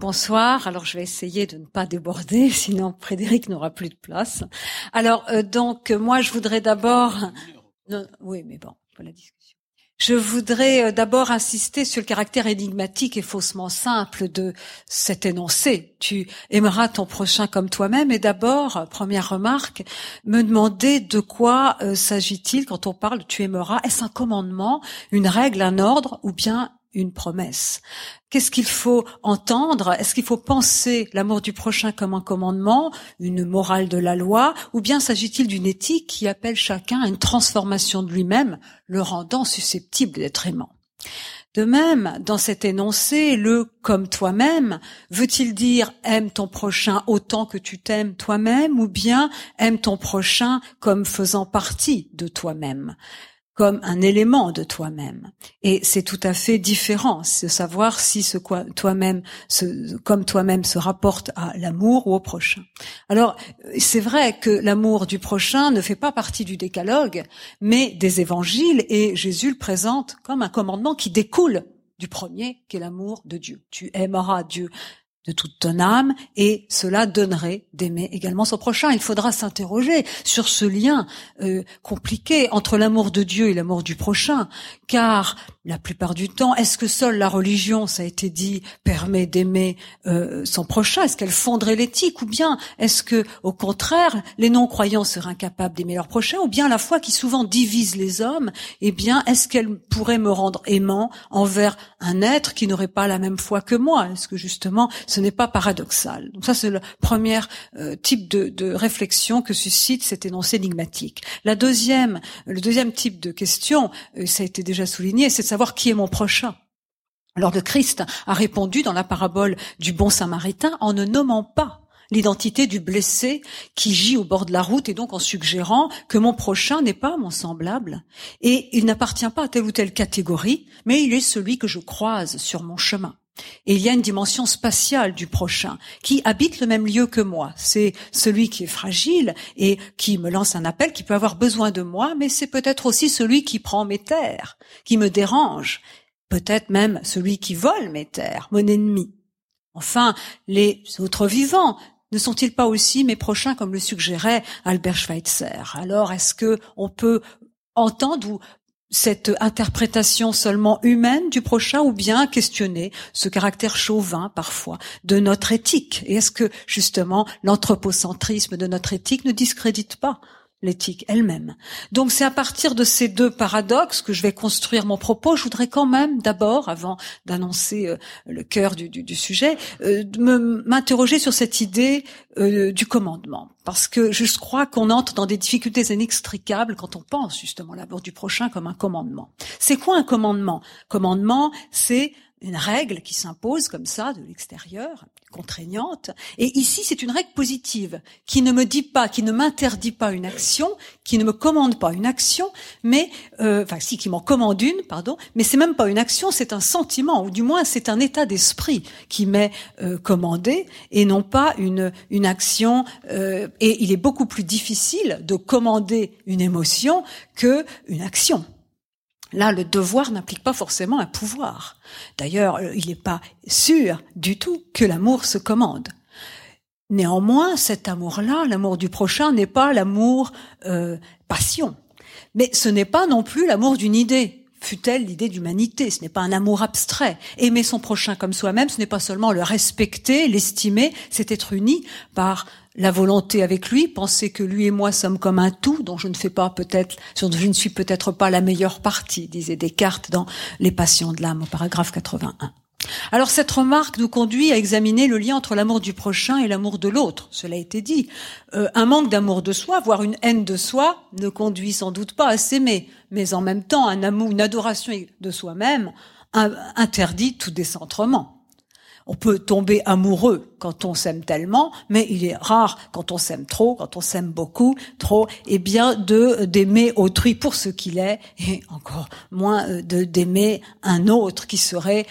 Bonsoir. Alors je vais essayer de ne pas déborder, sinon Frédéric n'aura plus de place. Alors euh, donc moi je voudrais d'abord. oui, mais bon, pour la discussion. Je voudrais euh, d'abord insister sur le caractère énigmatique et faussement simple de cet énoncé. Tu aimeras ton prochain comme toi-même. Et d'abord, première remarque, me demander de quoi euh, s'agit-il quand on parle tu aimeras? Est-ce un commandement, une règle, un ordre ou bien une promesse. Qu'est-ce qu'il faut entendre? Est-ce qu'il faut penser l'amour du prochain comme un commandement, une morale de la loi, ou bien s'agit-il d'une éthique qui appelle chacun à une transformation de lui-même, le rendant susceptible d'être aimant? De même, dans cet énoncé, le comme toi-même veut-il dire aime ton prochain autant que tu t'aimes toi-même ou bien aime ton prochain comme faisant partie de toi-même comme un élément de toi-même. Et c'est tout à fait différent de savoir si ce toi-même, comme toi-même, se rapporte à l'amour ou au prochain. Alors, c'est vrai que l'amour du prochain ne fait pas partie du décalogue, mais des évangiles, et Jésus le présente comme un commandement qui découle du premier, qui est l'amour de Dieu. Tu aimeras Dieu de toute ton âme, et cela donnerait d'aimer également son prochain. Il faudra s'interroger sur ce lien euh, compliqué entre l'amour de Dieu et l'amour du prochain, car la plupart du temps, est-ce que seule la religion, ça a été dit, permet d'aimer euh, son prochain? Est-ce qu'elle fonderait l'éthique? Ou bien est-ce que, au contraire, les non-croyants seraient incapables d'aimer leur prochain? Ou bien la foi qui souvent divise les hommes, eh bien, est-ce qu'elle pourrait me rendre aimant envers un être qui n'aurait pas la même foi que moi? Est-ce que justement, ce n'est pas paradoxal? Donc ça, c'est le premier euh, type de, de réflexion que suscite cet énoncé énigmatique. La deuxième, le deuxième type de question, euh, ça a été déjà souligné, c'est savoir qui est mon prochain. Alors le Christ a répondu dans la parabole du bon samaritain en ne nommant pas l'identité du blessé qui gît au bord de la route et donc en suggérant que mon prochain n'est pas mon semblable et il n'appartient pas à telle ou telle catégorie, mais il est celui que je croise sur mon chemin. Et il y a une dimension spatiale du prochain qui habite le même lieu que moi. C'est celui qui est fragile et qui me lance un appel, qui peut avoir besoin de moi, mais c'est peut-être aussi celui qui prend mes terres, qui me dérange, peut-être même celui qui vole mes terres, mon ennemi. Enfin, les autres vivants ne sont-ils pas aussi mes prochains, comme le suggérait Albert Schweitzer? Alors, est-ce que on peut entendre ou cette interprétation seulement humaine du prochain ou bien questionner ce caractère chauvin parfois de notre éthique? Et est-ce que justement l'anthropocentrisme de notre éthique ne discrédite pas l'éthique elle-même. Donc c'est à partir de ces deux paradoxes que je vais construire mon propos. Je voudrais quand même d'abord, avant d'annoncer euh, le cœur du, sujet, euh, m'interroger sur cette idée euh, du commandement. Parce que je crois qu'on entre dans des difficultés inextricables quand on pense justement l'amour du prochain comme un commandement. C'est quoi un commandement? Commandement, c'est une règle qui s'impose comme ça de l'extérieur, contraignante. Et ici, c'est une règle positive qui ne me dit pas, qui ne m'interdit pas une action, qui ne me commande pas une action, mais euh, enfin si, qui m'en commande une, pardon. Mais c'est même pas une action, c'est un sentiment, ou du moins c'est un état d'esprit qui m'est euh, commandé et non pas une une action. Euh, et il est beaucoup plus difficile de commander une émotion que une action. Là, le devoir n'implique pas forcément un pouvoir. D'ailleurs, euh, il n'est pas sûr du tout que l'amour se commande. Néanmoins, cet amour-là, l'amour du prochain, n'est pas l'amour euh, passion. Mais ce n'est pas non plus l'amour d'une idée, fut-elle l'idée d'humanité. Ce n'est pas un amour abstrait. Aimer son prochain comme soi-même, ce n'est pas seulement le respecter, l'estimer, c'est être uni par la volonté avec lui, penser que lui et moi sommes comme un tout dont je ne fais pas peut-être, je ne suis peut-être pas la meilleure partie, disait Descartes dans Les Passions de l'âme au paragraphe 81. Alors cette remarque nous conduit à examiner le lien entre l'amour du prochain et l'amour de l'autre. Cela a été dit. Euh, un manque d'amour de soi, voire une haine de soi, ne conduit sans doute pas à s'aimer, mais en même temps un amour, une adoration de soi-même interdit tout décentrement. On peut tomber amoureux quand on s'aime tellement, mais il est rare quand on s'aime trop, quand on s'aime beaucoup, trop, eh bien de d'aimer autrui pour ce qu'il est, et encore moins euh, d'aimer un autre qui serait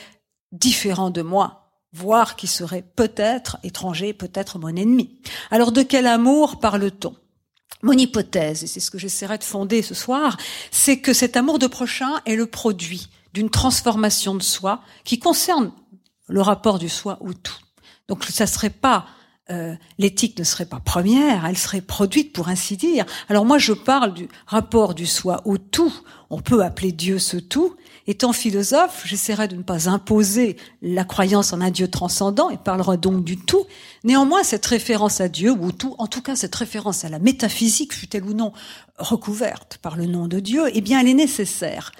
différent de moi, voire qui serait peut-être étranger, peut-être mon ennemi. Alors de quel amour parle-t-on? Mon hypothèse, et c'est ce que j'essaierai de fonder ce soir, c'est que cet amour de prochain est le produit d'une transformation de soi qui concerne le rapport du soi au tout. Donc ça serait pas euh, l'éthique ne serait pas première, elle serait produite pour ainsi dire. Alors moi je parle du rapport du soi au tout. On peut appeler Dieu ce tout. Étant philosophe, j'essaierai de ne pas imposer la croyance en un Dieu transcendant et parlera donc du tout. Néanmoins, cette référence à Dieu, ou tout, en tout cas cette référence à la métaphysique, fut-elle ou non recouverte par le nom de Dieu, eh bien elle est nécessaire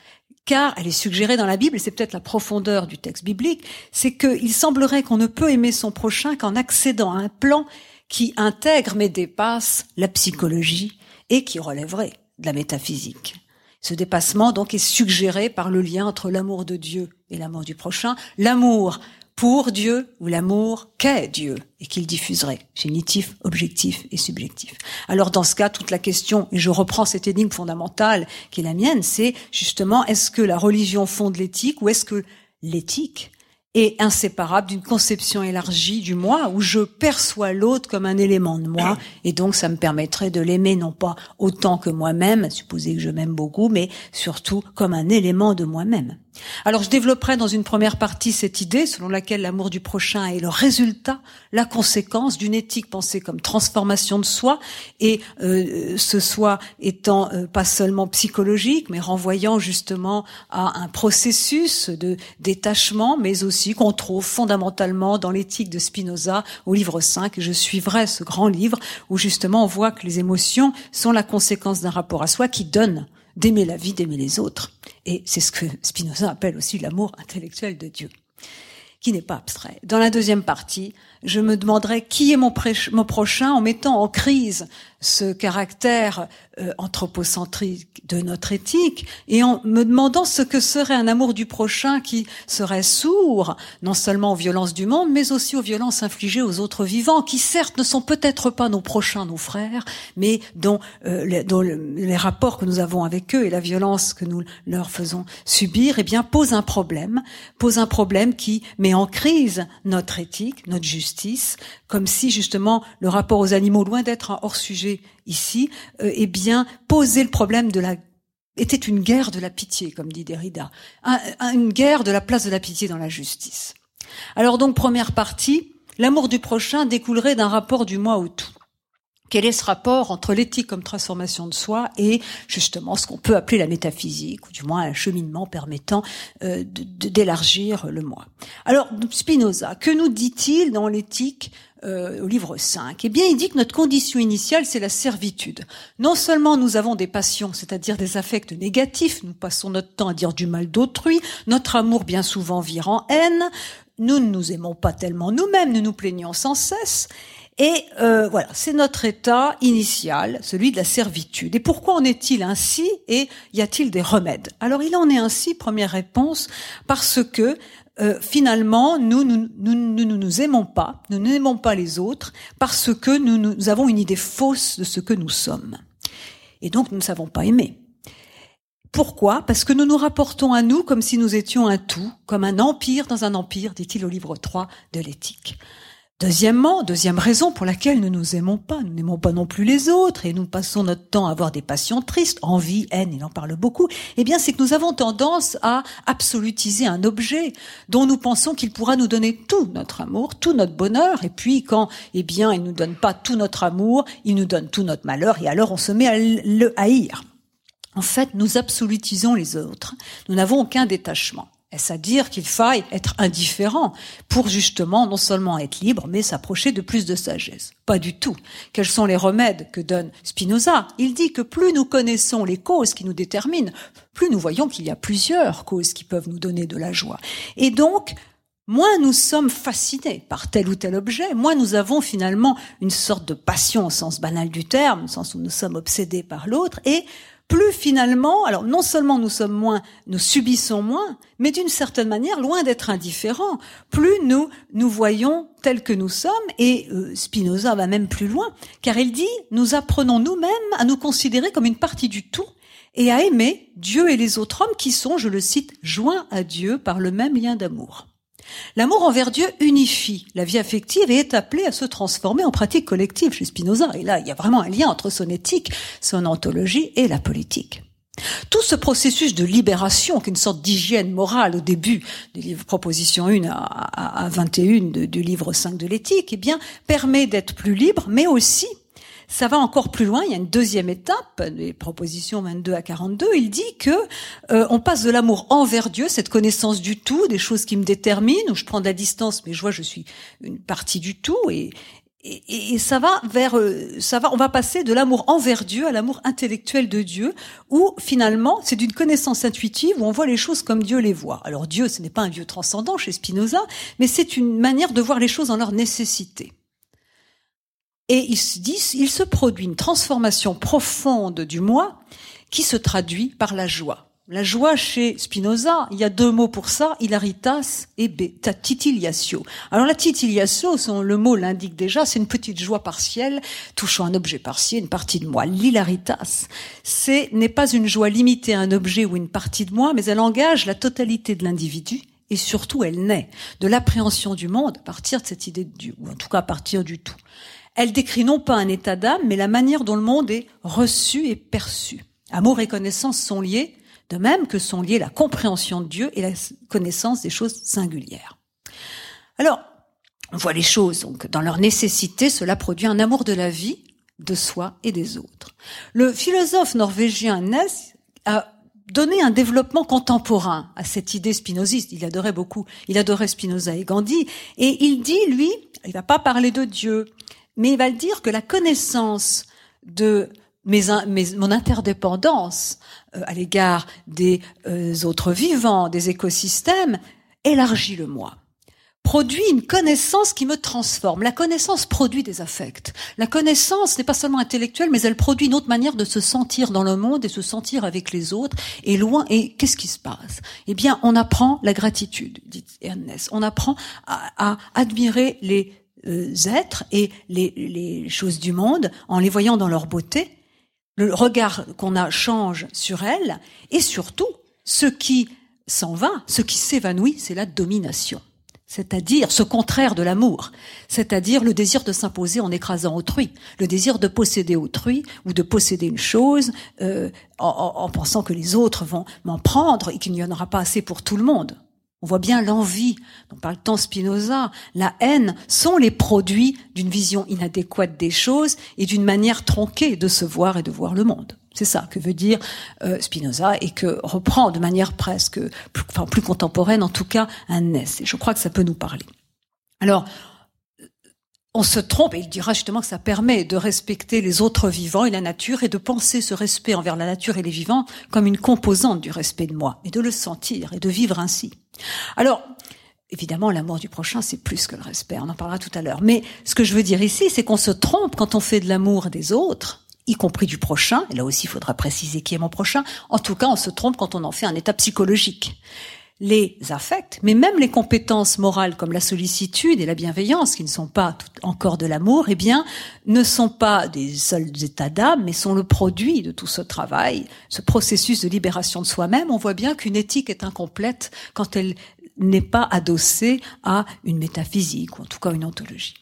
car elle est suggérée dans la Bible, et c'est peut-être la profondeur du texte biblique, c'est qu'il semblerait qu'on ne peut aimer son prochain qu'en accédant à un plan qui intègre mais dépasse la psychologie et qui relèverait de la métaphysique. Ce dépassement donc est suggéré par le lien entre l'amour de Dieu et l'amour du prochain, l'amour pour Dieu ou l'amour qu'est Dieu et qu'il diffuserait, génitif, objectif et subjectif. Alors dans ce cas, toute la question, et je reprends cette énigme fondamentale qui est la mienne, c'est justement est-ce que la religion fonde l'éthique ou est-ce que l'éthique est inséparable d'une conception élargie du moi où je perçois l'autre comme un élément de moi et donc ça me permettrait de l'aimer non pas autant que moi-même, supposer que je m'aime beaucoup, mais surtout comme un élément de moi-même. Alors je développerai dans une première partie cette idée selon laquelle l'amour du prochain est le résultat, la conséquence d'une éthique pensée comme transformation de soi et euh, ce soi étant euh, pas seulement psychologique mais renvoyant justement à un processus de détachement mais aussi qu'on trouve fondamentalement dans l'éthique de Spinoza au livre 5 je suivrai ce grand livre où justement on voit que les émotions sont la conséquence d'un rapport à soi qui donne d'aimer la vie, d'aimer les autres. Et c'est ce que Spinoza appelle aussi l'amour intellectuel de Dieu, qui n'est pas abstrait. Dans la deuxième partie, je me demanderai qui est mon, mon prochain en mettant en crise ce caractère euh, anthropocentrique de notre éthique et en me demandant ce que serait un amour du prochain qui serait sourd non seulement aux violences du monde mais aussi aux violences infligées aux autres vivants qui certes ne sont peut-être pas nos prochains, nos frères, mais dont, euh, les, dont les rapports que nous avons avec eux et la violence que nous leur faisons subir, eh bien pose un problème, pose un problème qui met en crise notre éthique, notre justice, comme si justement le rapport aux animaux, loin d'être un hors sujet ici, euh, eh bien, poser le problème de la était une guerre de la pitié, comme dit Derrida, une guerre de la place de la pitié dans la justice. Alors donc, première partie, l'amour du prochain découlerait d'un rapport du moi au tout. Quel est ce rapport entre l'éthique comme transformation de soi et justement ce qu'on peut appeler la métaphysique, ou du moins un cheminement permettant euh, d'élargir le moi? Alors, Spinoza, que nous dit-il dans l'éthique euh, au livre 5 Eh bien, il dit que notre condition initiale, c'est la servitude. Non seulement nous avons des passions, c'est-à-dire des affects négatifs, nous passons notre temps à dire du mal d'autrui, notre amour bien souvent vire en haine, nous ne nous aimons pas tellement nous-mêmes, nous nous plaignons sans cesse, et euh, voilà, c'est notre état initial, celui de la servitude. Et pourquoi en est-il ainsi et y a-t-il des remèdes? Alors il en est ainsi, première réponse, parce que euh, finalement, nous nous, nous, nous, nous aimons pas, nous n'aimons pas les autres, parce que nous, nous avons une idée fausse de ce que nous sommes. Et donc, nous ne savons pas aimer. Pourquoi? Parce que nous nous rapportons à nous comme si nous étions un tout, comme un empire dans un empire, dit-il au livre 3 de l'éthique. Deuxièmement, deuxième raison pour laquelle nous nous aimons pas, nous n'aimons pas non plus les autres et nous passons notre temps à avoir des passions tristes, envie, haine, il en parle beaucoup, eh bien c'est que nous avons tendance à absolutiser un objet dont nous pensons qu'il pourra nous donner tout notre amour, tout notre bonheur et puis quand eh bien il nous donne pas tout notre amour, il nous donne tout notre malheur et alors on se met à le haïr. En fait, nous absolutisons les autres. Nous n'avons aucun détachement. Est-ce à dire qu'il faille être indifférent pour justement non seulement être libre, mais s'approcher de plus de sagesse? Pas du tout. Quels sont les remèdes que donne Spinoza? Il dit que plus nous connaissons les causes qui nous déterminent, plus nous voyons qu'il y a plusieurs causes qui peuvent nous donner de la joie. Et donc, moins nous sommes fascinés par tel ou tel objet, moins nous avons finalement une sorte de passion au sens banal du terme, au sens où nous sommes obsédés par l'autre, et plus finalement, alors non seulement nous sommes moins, nous subissons moins, mais d'une certaine manière, loin d'être indifférents, plus nous nous voyons tels que nous sommes, et euh, Spinoza va même plus loin, car il dit, nous apprenons nous-mêmes à nous considérer comme une partie du tout, et à aimer Dieu et les autres hommes qui sont, je le cite, joints à Dieu par le même lien d'amour. L'amour envers Dieu unifie la vie affective et est appelé à se transformer en pratique collective chez Spinoza. Et là, il y a vraiment un lien entre son éthique, son ontologie et la politique. Tout ce processus de libération, qui est une sorte d'hygiène morale au début du livre Proposition 1 à, 21 du livre 5 de l'éthique, eh bien, permet d'être plus libre, mais aussi ça va encore plus loin. Il y a une deuxième étape, les propositions 22 à 42. Il dit que euh, on passe de l'amour envers Dieu, cette connaissance du tout, des choses qui me déterminent, où je prends de la distance, mais je vois je suis une partie du tout, et, et, et, ça va vers, euh, ça va, on va passer de l'amour envers Dieu à l'amour intellectuel de Dieu, où finalement c'est d'une connaissance intuitive où on voit les choses comme Dieu les voit. Alors Dieu, ce n'est pas un Dieu transcendant chez Spinoza, mais c'est une manière de voir les choses en leur nécessité. Et il se dit, il se produit une transformation profonde du moi qui se traduit par la joie. La joie chez Spinoza, il y a deux mots pour ça, hilaritas et beta. Alors la titiliatio, le mot l'indique déjà, c'est une petite joie partielle touchant un objet partiel, une partie de moi. L'hilaritas, c'est n'est pas une joie limitée à un objet ou une partie de moi, mais elle engage la totalité de l'individu et surtout elle naît de l'appréhension du monde à partir de cette idée Dieu, ou en tout cas à partir du tout. Elle décrit non pas un état d'âme, mais la manière dont le monde est reçu et perçu. Amour et connaissance sont liés, de même que sont liés la compréhension de Dieu et la connaissance des choses singulières. Alors, on voit les choses, donc, dans leur nécessité, cela produit un amour de la vie, de soi et des autres. Le philosophe norvégien Ness a donné un développement contemporain à cette idée spinoziste. Il adorait beaucoup, il adorait Spinoza et Gandhi, et il dit, lui, il va pas parler de Dieu, mais il va dire que la connaissance de mes, mon interdépendance euh, à l'égard des euh, autres vivants, des écosystèmes, élargit le moi produit une connaissance qui me transforme. La connaissance produit des affects. La connaissance n'est pas seulement intellectuelle, mais elle produit une autre manière de se sentir dans le monde et se sentir avec les autres et loin. Et qu'est-ce qui se passe? Eh bien, on apprend la gratitude, dit Ernest. On apprend à, à admirer les euh, êtres et les, les choses du monde en les voyant dans leur beauté. Le regard qu'on a change sur elles et surtout, ce qui s'en va, ce qui s'évanouit, c'est la domination. C'est-à-dire ce contraire de l'amour, c'est-à-dire le désir de s'imposer en écrasant autrui, le désir de posséder autrui ou de posséder une chose euh, en, en pensant que les autres vont m'en prendre et qu'il n'y en aura pas assez pour tout le monde. On voit bien l'envie, dont parle tant Spinoza, la haine sont les produits d'une vision inadéquate des choses et d'une manière tronquée de se voir et de voir le monde. C'est ça que veut dire euh, Spinoza et que reprend de manière presque, plus, enfin plus contemporaine en tout cas, un Ness. Et je crois que ça peut nous parler. Alors, on se trompe, et il dira justement que ça permet de respecter les autres vivants et la nature, et de penser ce respect envers la nature et les vivants comme une composante du respect de moi, et de le sentir, et de vivre ainsi. Alors, évidemment, l'amour du prochain, c'est plus que le respect, on en parlera tout à l'heure. Mais ce que je veux dire ici, c'est qu'on se trompe quand on fait de l'amour des autres, y compris du prochain, et là aussi il faudra préciser qui est mon prochain, en tout cas on se trompe quand on en fait un état psychologique les affects, mais même les compétences morales comme la sollicitude et la bienveillance, qui ne sont pas encore de l'amour, eh bien, ne sont pas des seuls états d'âme, mais sont le produit de tout ce travail, ce processus de libération de soi-même. On voit bien qu'une éthique est incomplète quand elle n'est pas adossée à une métaphysique, ou en tout cas une ontologie.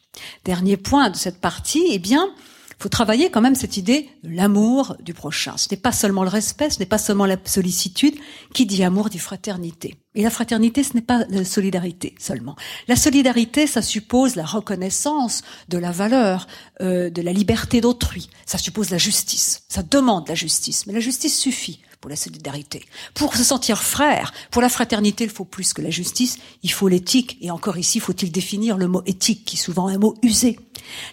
Dernier point de cette partie, eh bien, faut travailler quand même cette idée de l'amour du prochain. Ce n'est pas seulement le respect, ce n'est pas seulement la sollicitude. Qui dit amour dit fraternité. Et la fraternité, ce n'est pas la solidarité seulement. La solidarité, ça suppose la reconnaissance de la valeur, euh, de la liberté d'autrui. Ça suppose la justice. Ça demande la justice. Mais la justice suffit pour la solidarité. Pour se sentir frère, pour la fraternité, il faut plus que la justice, il faut l'éthique. Et encore ici, faut-il définir le mot éthique, qui est souvent un mot usé.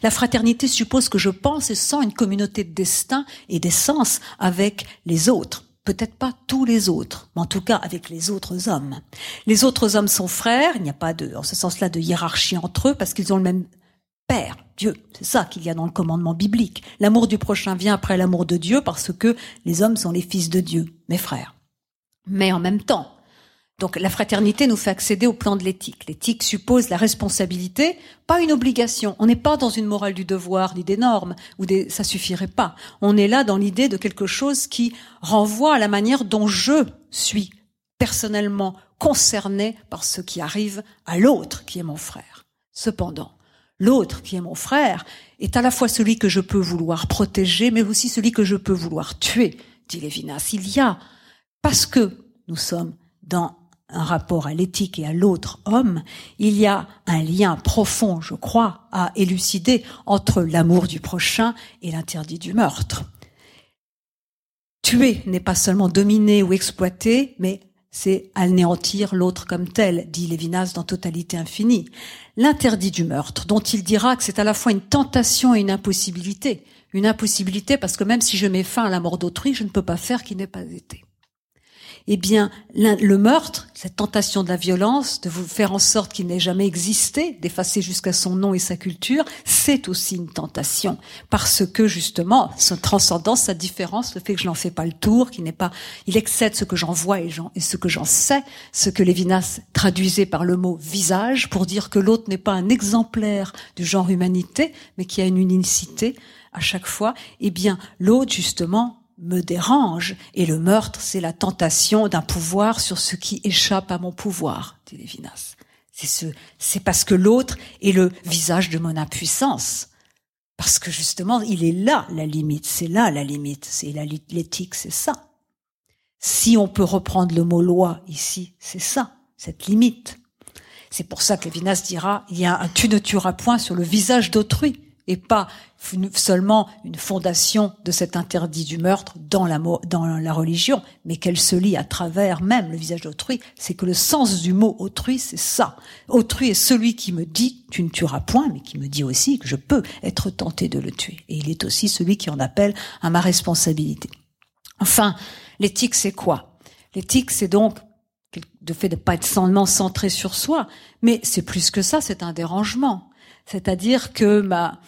La fraternité suppose que je pense et sens une communauté de destin et d'essence avec les autres. Peut-être pas tous les autres, mais en tout cas avec les autres hommes. Les autres hommes sont frères, il n'y a pas de, en ce sens-là, de hiérarchie entre eux parce qu'ils ont le même Père, Dieu. C'est ça qu'il y a dans le commandement biblique. L'amour du prochain vient après l'amour de Dieu parce que les hommes sont les fils de Dieu, mes frères. Mais en même temps, donc la fraternité nous fait accéder au plan de l'éthique. L'éthique suppose la responsabilité, pas une obligation. On n'est pas dans une morale du devoir ni des normes ou des ça suffirait pas. On est là dans l'idée de quelque chose qui renvoie à la manière dont je suis personnellement concerné par ce qui arrive à l'autre qui est mon frère. Cependant, L'autre, qui est mon frère, est à la fois celui que je peux vouloir protéger, mais aussi celui que je peux vouloir tuer dit Lévinas. Il y a, parce que nous sommes dans un rapport à l'éthique et à l'autre homme, il y a un lien profond, je crois, à élucider entre l'amour du prochain et l'interdit du meurtre. Tuer n'est pas seulement dominer ou exploiter, mais c'est anéantir l'autre comme tel, dit Lévinas dans Totalité infinie. L'interdit du meurtre, dont il dira que c'est à la fois une tentation et une impossibilité. Une impossibilité parce que même si je mets fin à la mort d'autrui, je ne peux pas faire qui n'ait pas été eh bien, le meurtre, cette tentation de la violence, de vous faire en sorte qu'il n'ait jamais existé, d'effacer jusqu'à son nom et sa culture, c'est aussi une tentation. Parce que, justement, sa transcendance, sa différence, le fait que je n'en fais pas le tour, qu'il n'est pas, il excède ce que j'en vois et, ce que j'en sais, ce que Lévinas traduisait par le mot visage, pour dire que l'autre n'est pas un exemplaire du genre humanité, mais qui a une unicité à chaque fois, eh bien, l'autre, justement, me dérange. Et le meurtre, c'est la tentation d'un pouvoir sur ce qui échappe à mon pouvoir, dit Lévinas. C'est ce, parce que l'autre est le visage de mon impuissance. Parce que justement, il est là la limite, c'est là la limite, c'est l'éthique, c'est ça. Si on peut reprendre le mot loi ici, c'est ça, cette limite. C'est pour ça que Lévinas dira, il y a un tu ne tueras point sur le visage d'autrui et pas seulement une fondation de cet interdit du meurtre dans la, dans la religion, mais qu'elle se lie à travers même le visage d'autrui, c'est que le sens du mot autrui, c'est ça. Autrui est celui qui me dit tu ne tueras point, mais qui me dit aussi que je peux être tenté de le tuer. Et il est aussi celui qui en appelle à ma responsabilité. Enfin, l'éthique, c'est quoi? L'éthique, c'est donc de fait de pas être seulement centré sur soi, mais c'est plus que ça, c'est un dérangement. C'est-à-dire que ma,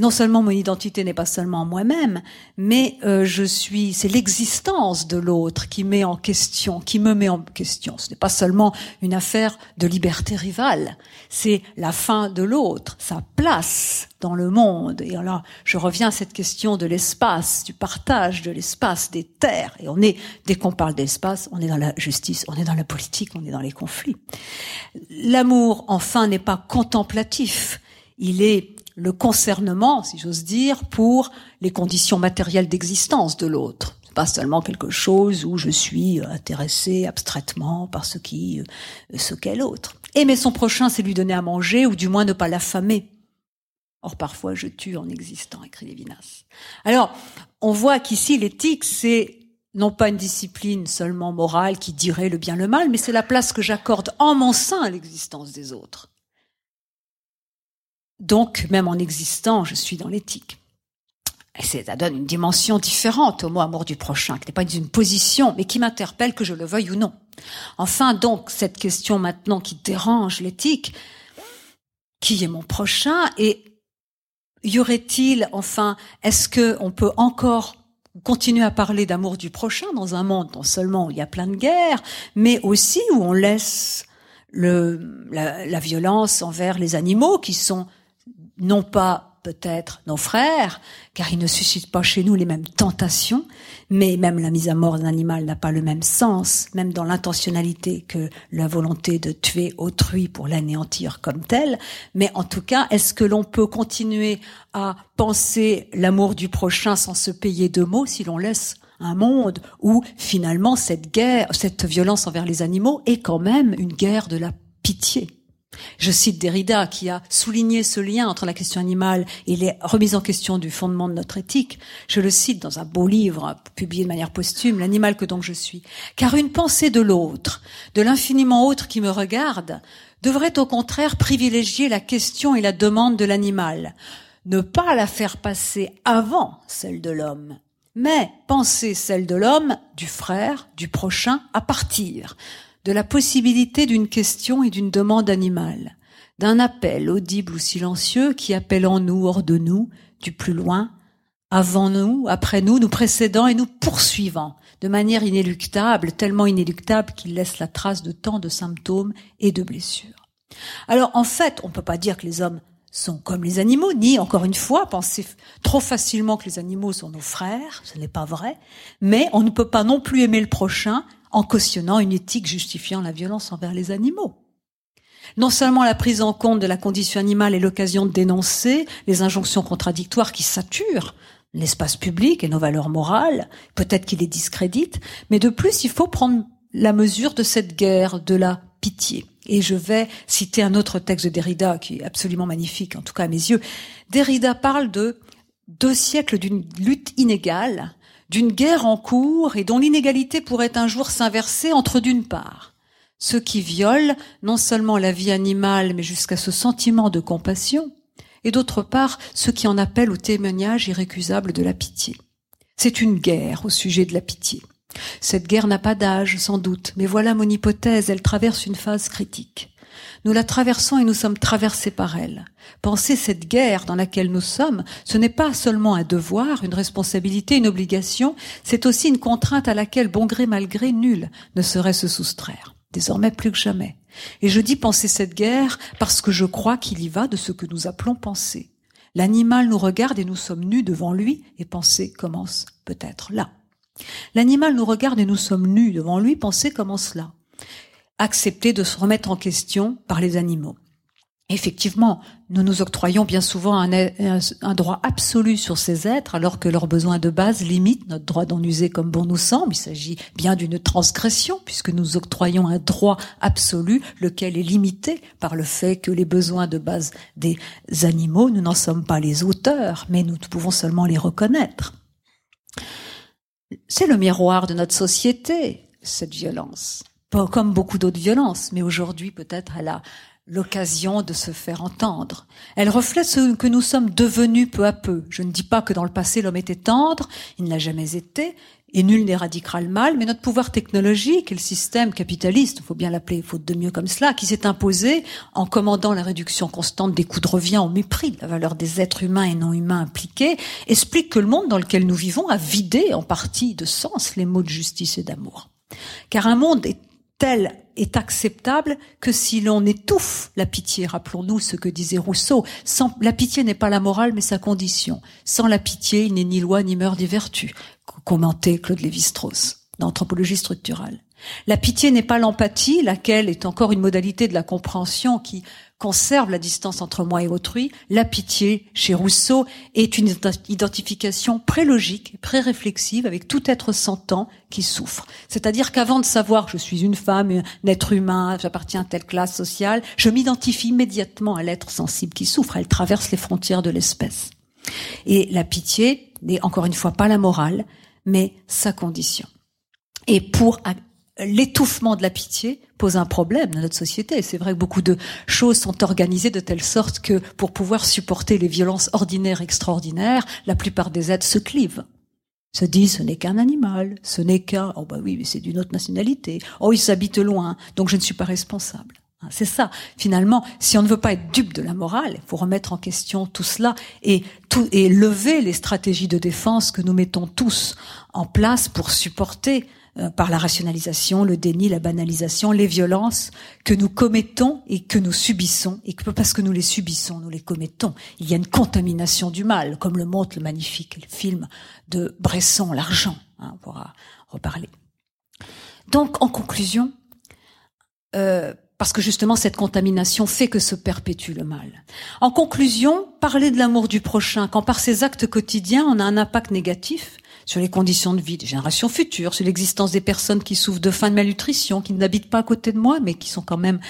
non seulement mon identité n'est pas seulement moi-même, mais euh, je suis, c'est l'existence de l'autre qui met en question, qui me met en question. Ce n'est pas seulement une affaire de liberté rivale, c'est la fin de l'autre, sa place dans le monde. Et alors, je reviens à cette question de l'espace, du partage de l'espace, des terres. Et on est, dès qu'on parle d'espace, on est dans la justice, on est dans la politique, on est dans les conflits. L'amour, enfin, n'est pas contemplatif. Il est le concernement, si j'ose dire, pour les conditions matérielles d'existence de l'autre. C'est pas seulement quelque chose où je suis intéressé abstraitement par ce qui, euh, ce qu'est l'autre. Aimer son prochain, c'est lui donner à manger, ou du moins ne pas l'affamer. Or, parfois, je tue en existant, écrit Lévinas. Alors, on voit qu'ici, l'éthique, c'est non pas une discipline seulement morale qui dirait le bien le mal, mais c'est la place que j'accorde en mon sein à l'existence des autres. Donc, même en existant, je suis dans l'éthique. Et ça donne une dimension différente au mot amour du prochain, qui n'est pas une position, mais qui m'interpelle que je le veuille ou non. Enfin, donc, cette question maintenant qui dérange l'éthique, qui est mon prochain et y aurait-il, enfin, est-ce que on peut encore continuer à parler d'amour du prochain dans un monde non seulement où il y a plein de guerres, mais aussi où on laisse le, la, la violence envers les animaux qui sont non pas peut-être nos frères, car ils ne suscitent pas chez nous les mêmes tentations, mais même la mise à mort d'un animal n'a pas le même sens, même dans l'intentionnalité que la volonté de tuer autrui pour l'anéantir comme tel. Mais en tout cas, est-ce que l'on peut continuer à penser l'amour du prochain sans se payer de mots si l'on laisse un monde où finalement cette guerre, cette violence envers les animaux est quand même une guerre de la pitié? Je cite Derrida qui a souligné ce lien entre la question animale et les remises en question du fondement de notre éthique. Je le cite dans un beau livre publié de manière posthume, L'animal que donc je suis. Car une pensée de l'autre, de l'infiniment autre qui me regarde, devrait au contraire privilégier la question et la demande de l'animal, ne pas la faire passer avant celle de l'homme, mais penser celle de l'homme, du frère, du prochain, à partir de la possibilité d'une question et d'une demande animale, d'un appel audible ou silencieux qui appelle en nous, hors de nous, du plus loin, avant nous, après nous, nous précédant et nous poursuivant, de manière inéluctable, tellement inéluctable qu'il laisse la trace de tant de symptômes et de blessures. Alors en fait, on ne peut pas dire que les hommes sont comme les animaux, ni encore une fois penser trop facilement que les animaux sont nos frères, ce n'est pas vrai, mais on ne peut pas non plus aimer le prochain en cautionnant une éthique justifiant la violence envers les animaux. Non seulement la prise en compte de la condition animale est l'occasion de dénoncer les injonctions contradictoires qui saturent l'espace public et nos valeurs morales, peut-être qu'il les discrédite, mais de plus, il faut prendre la mesure de cette guerre de la pitié. Et je vais citer un autre texte de Derrida qui est absolument magnifique, en tout cas à mes yeux. Derrida parle de deux siècles d'une lutte inégale, d'une guerre en cours et dont l'inégalité pourrait un jour s'inverser entre d'une part ceux qui violent non seulement la vie animale mais jusqu'à ce sentiment de compassion, et d'autre part ceux qui en appellent au témoignage irrécusable de la pitié. C'est une guerre au sujet de la pitié. Cette guerre n'a pas d'âge, sans doute, mais voilà mon hypothèse, elle traverse une phase critique. Nous la traversons et nous sommes traversés par elle. Penser cette guerre dans laquelle nous sommes, ce n'est pas seulement un devoir, une responsabilité, une obligation, c'est aussi une contrainte à laquelle, bon gré mal gré, nul ne saurait se soustraire. Désormais plus que jamais. Et je dis penser cette guerre parce que je crois qu'il y va de ce que nous appelons penser. L'animal nous regarde et nous sommes nus devant lui et penser commence peut-être là. L'animal nous regarde et nous sommes nus devant lui, penser commence là. Accepter de se remettre en question par les animaux. Effectivement, nous nous octroyons bien souvent un, droit absolu sur ces êtres, alors que leurs besoins de base limitent notre droit d'en user comme bon nous semble. Il s'agit bien d'une transgression, puisque nous octroyons un droit absolu, lequel est limité par le fait que les besoins de base des animaux, nous n'en sommes pas les auteurs, mais nous pouvons seulement les reconnaître. C'est le miroir de notre société, cette violence. Comme beaucoup d'autres violences, mais aujourd'hui peut-être elle a l'occasion de se faire entendre. Elle reflète ce que nous sommes devenus peu à peu. Je ne dis pas que dans le passé l'homme était tendre, il ne l'a jamais été, et nul n'éradiquera le mal, mais notre pouvoir technologique et le système capitaliste, faut bien l'appeler faute de mieux comme cela, qui s'est imposé en commandant la réduction constante des coûts de revient au mépris de la valeur des êtres humains et non humains impliqués, explique que le monde dans lequel nous vivons a vidé en partie de sens les mots de justice et d'amour. Car un monde est tel est acceptable que si l'on étouffe la pitié. Rappelons-nous ce que disait Rousseau. La pitié n'est pas la morale, mais sa condition. Sans la pitié, il n'est ni loi ni mœurs ni vertu. Commentait Claude Lévi-Strauss d'anthropologie structurale. La pitié n'est pas l'empathie, laquelle est encore une modalité de la compréhension qui conserve la distance entre moi et autrui. La pitié, chez Rousseau, est une identification prélogique, pré-réflexive avec tout être sentant qui souffre. C'est-à-dire qu'avant de savoir que je suis une femme, un être humain, j'appartiens à telle classe sociale, je m'identifie immédiatement à l'être sensible qui souffre. Elle traverse les frontières de l'espèce. Et la pitié n'est encore une fois pas la morale, mais sa condition. Et pour l'étouffement de la pitié pose un problème dans notre société. C'est vrai que beaucoup de choses sont organisées de telle sorte que pour pouvoir supporter les violences ordinaires extraordinaires, la plupart des êtres se clivent. Se disent ce n'est qu'un animal, ce n'est qu'un oh bah oui mais c'est d'une autre nationalité, oh il s'habite loin donc je ne suis pas responsable. Hein, c'est ça. Finalement, si on ne veut pas être dupe de la morale, il faut remettre en question tout cela et, tout, et lever les stratégies de défense que nous mettons tous en place pour supporter par la rationalisation, le déni, la banalisation, les violences que nous commettons et que nous subissons, et que parce que nous les subissons, nous les commettons. Il y a une contamination du mal, comme le montre le magnifique film de Bresson, L'argent. Hein, on pourra reparler. Donc, en conclusion, euh, parce que justement cette contamination fait que se perpétue le mal. En conclusion, parler de l'amour du prochain, quand par ses actes quotidiens on a un impact négatif, sur les conditions de vie des générations futures, sur l'existence des personnes qui souffrent de faim de malnutrition, qui n'habitent pas à côté de moi, mais qui sont quand même,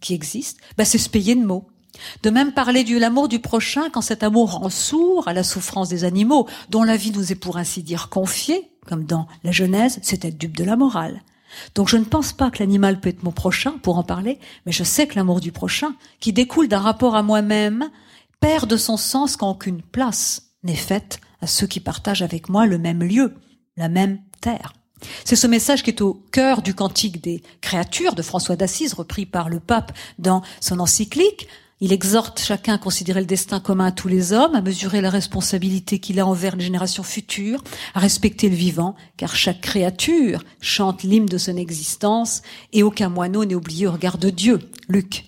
qui existent, bah, c'est se payer de mots. De même parler de l'amour du prochain quand cet amour rend sourd à la souffrance des animaux, dont la vie nous est pour ainsi dire confiée, comme dans la Genèse, c'est être dupe de la morale. Donc je ne pense pas que l'animal peut être mon prochain pour en parler, mais je sais que l'amour du prochain, qui découle d'un rapport à moi-même, perd de son sens quand aucune place n'est faite à ceux qui partagent avec moi le même lieu, la même terre. C'est ce message qui est au cœur du cantique des créatures de François d'Assise, repris par le pape dans son encyclique. Il exhorte chacun à considérer le destin commun à tous les hommes, à mesurer la responsabilité qu'il a envers les générations futures, à respecter le vivant, car chaque créature chante l'hymne de son existence et aucun moineau n'est oublié au regard de Dieu. Luc.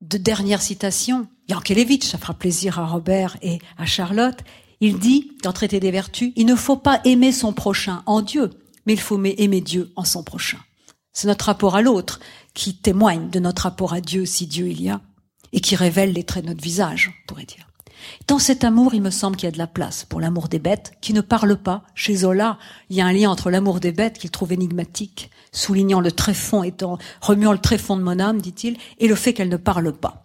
De dernière citation, Yankelevitch, ça fera plaisir à Robert et à Charlotte. Il dit, dans Traité des Vertus, il ne faut pas aimer son prochain en Dieu, mais il faut aimer Dieu en son prochain. C'est notre rapport à l'autre qui témoigne de notre rapport à Dieu, si Dieu il y a, et qui révèle les traits de notre visage, on pourrait dire. Dans cet amour, il me semble qu'il y a de la place pour l'amour des bêtes, qui ne parle pas. Chez Zola, il y a un lien entre l'amour des bêtes qu'il trouve énigmatique, soulignant le tréfonds étant, remuant le tréfonds de mon âme, dit-il, et le fait qu'elle ne parle pas.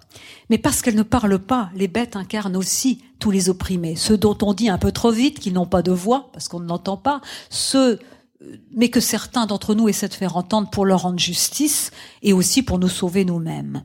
Mais parce qu'elle ne parle pas, les bêtes incarnent aussi tous les opprimés, ceux dont on dit un peu trop vite qu'ils n'ont pas de voix, parce qu'on ne l'entend pas, ceux euh, mais que certains d'entre nous essaient de faire entendre pour leur rendre justice et aussi pour nous sauver nous-mêmes.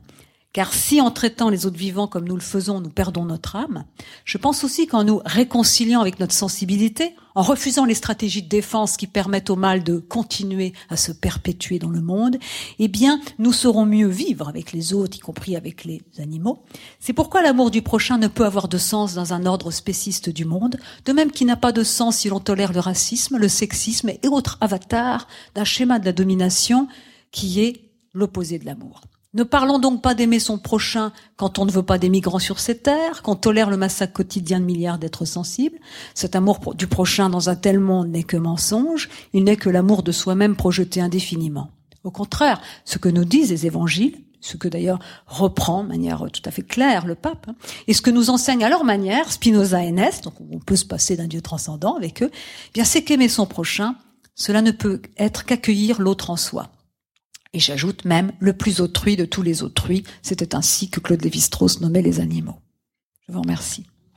Car si en traitant les autres vivants comme nous le faisons, nous perdons notre âme, je pense aussi qu'en nous réconciliant avec notre sensibilité, en refusant les stratégies de défense qui permettent au mal de continuer à se perpétuer dans le monde, eh bien, nous saurons mieux vivre avec les autres, y compris avec les animaux. C'est pourquoi l'amour du prochain ne peut avoir de sens dans un ordre spéciste du monde, de même qu'il n'a pas de sens si l'on tolère le racisme, le sexisme et autres avatars d'un schéma de la domination qui est l'opposé de l'amour. Ne parlons donc pas d'aimer son prochain quand on ne veut pas des migrants sur ces terres, qu'on tolère le massacre quotidien de milliards d'êtres sensibles. Cet amour du prochain dans un tel monde n'est que mensonge, il n'est que l'amour de soi-même projeté indéfiniment. Au contraire, ce que nous disent les évangiles, ce que d'ailleurs reprend de manière tout à fait claire le pape, hein, et ce que nous enseignent à leur manière Spinoza et Ness, donc on peut se passer d'un Dieu transcendant avec eux, eh bien c'est qu'aimer son prochain, cela ne peut être qu'accueillir l'autre en soi. Et j'ajoute même le plus autrui de tous les autrui. C'était ainsi que Claude Lévi-Strauss nommait les animaux. Je vous remercie.